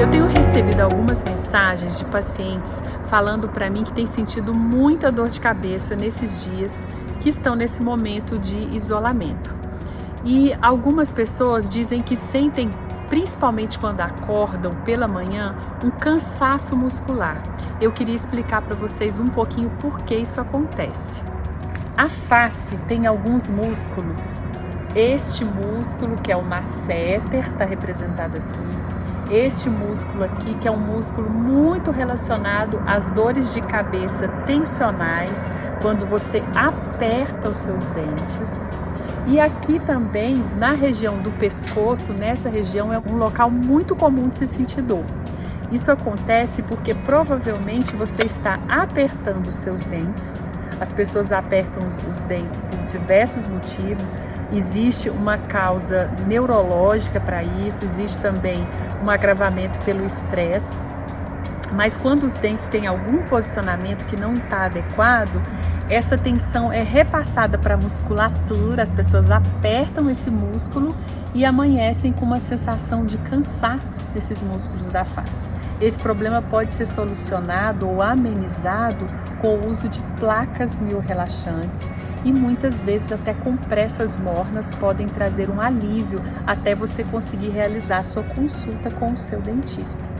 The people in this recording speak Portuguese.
Eu tenho recebido algumas mensagens de pacientes falando para mim que tem sentido muita dor de cabeça nesses dias que estão nesse momento de isolamento. E algumas pessoas dizem que sentem, principalmente quando acordam pela manhã, um cansaço muscular. Eu queria explicar para vocês um pouquinho por que isso acontece. A face tem alguns músculos. Este músculo, que é o masseter, está representado aqui. Este músculo aqui, que é um músculo muito relacionado às dores de cabeça tensionais, quando você aperta os seus dentes. E aqui também, na região do pescoço, nessa região é um local muito comum de se sentir dor. Isso acontece porque provavelmente você está apertando os seus dentes. As pessoas apertam os, os dentes por diversos motivos. Existe uma causa neurológica para isso, existe também um agravamento pelo estresse. Mas quando os dentes têm algum posicionamento que não está adequado, essa tensão é repassada para a musculatura, as pessoas apertam esse músculo e amanhecem com uma sensação de cansaço desses músculos da face. Esse problema pode ser solucionado ou amenizado com o uso de placas mil relaxantes e muitas vezes até compressas mornas podem trazer um alívio até você conseguir realizar sua consulta com o seu dentista.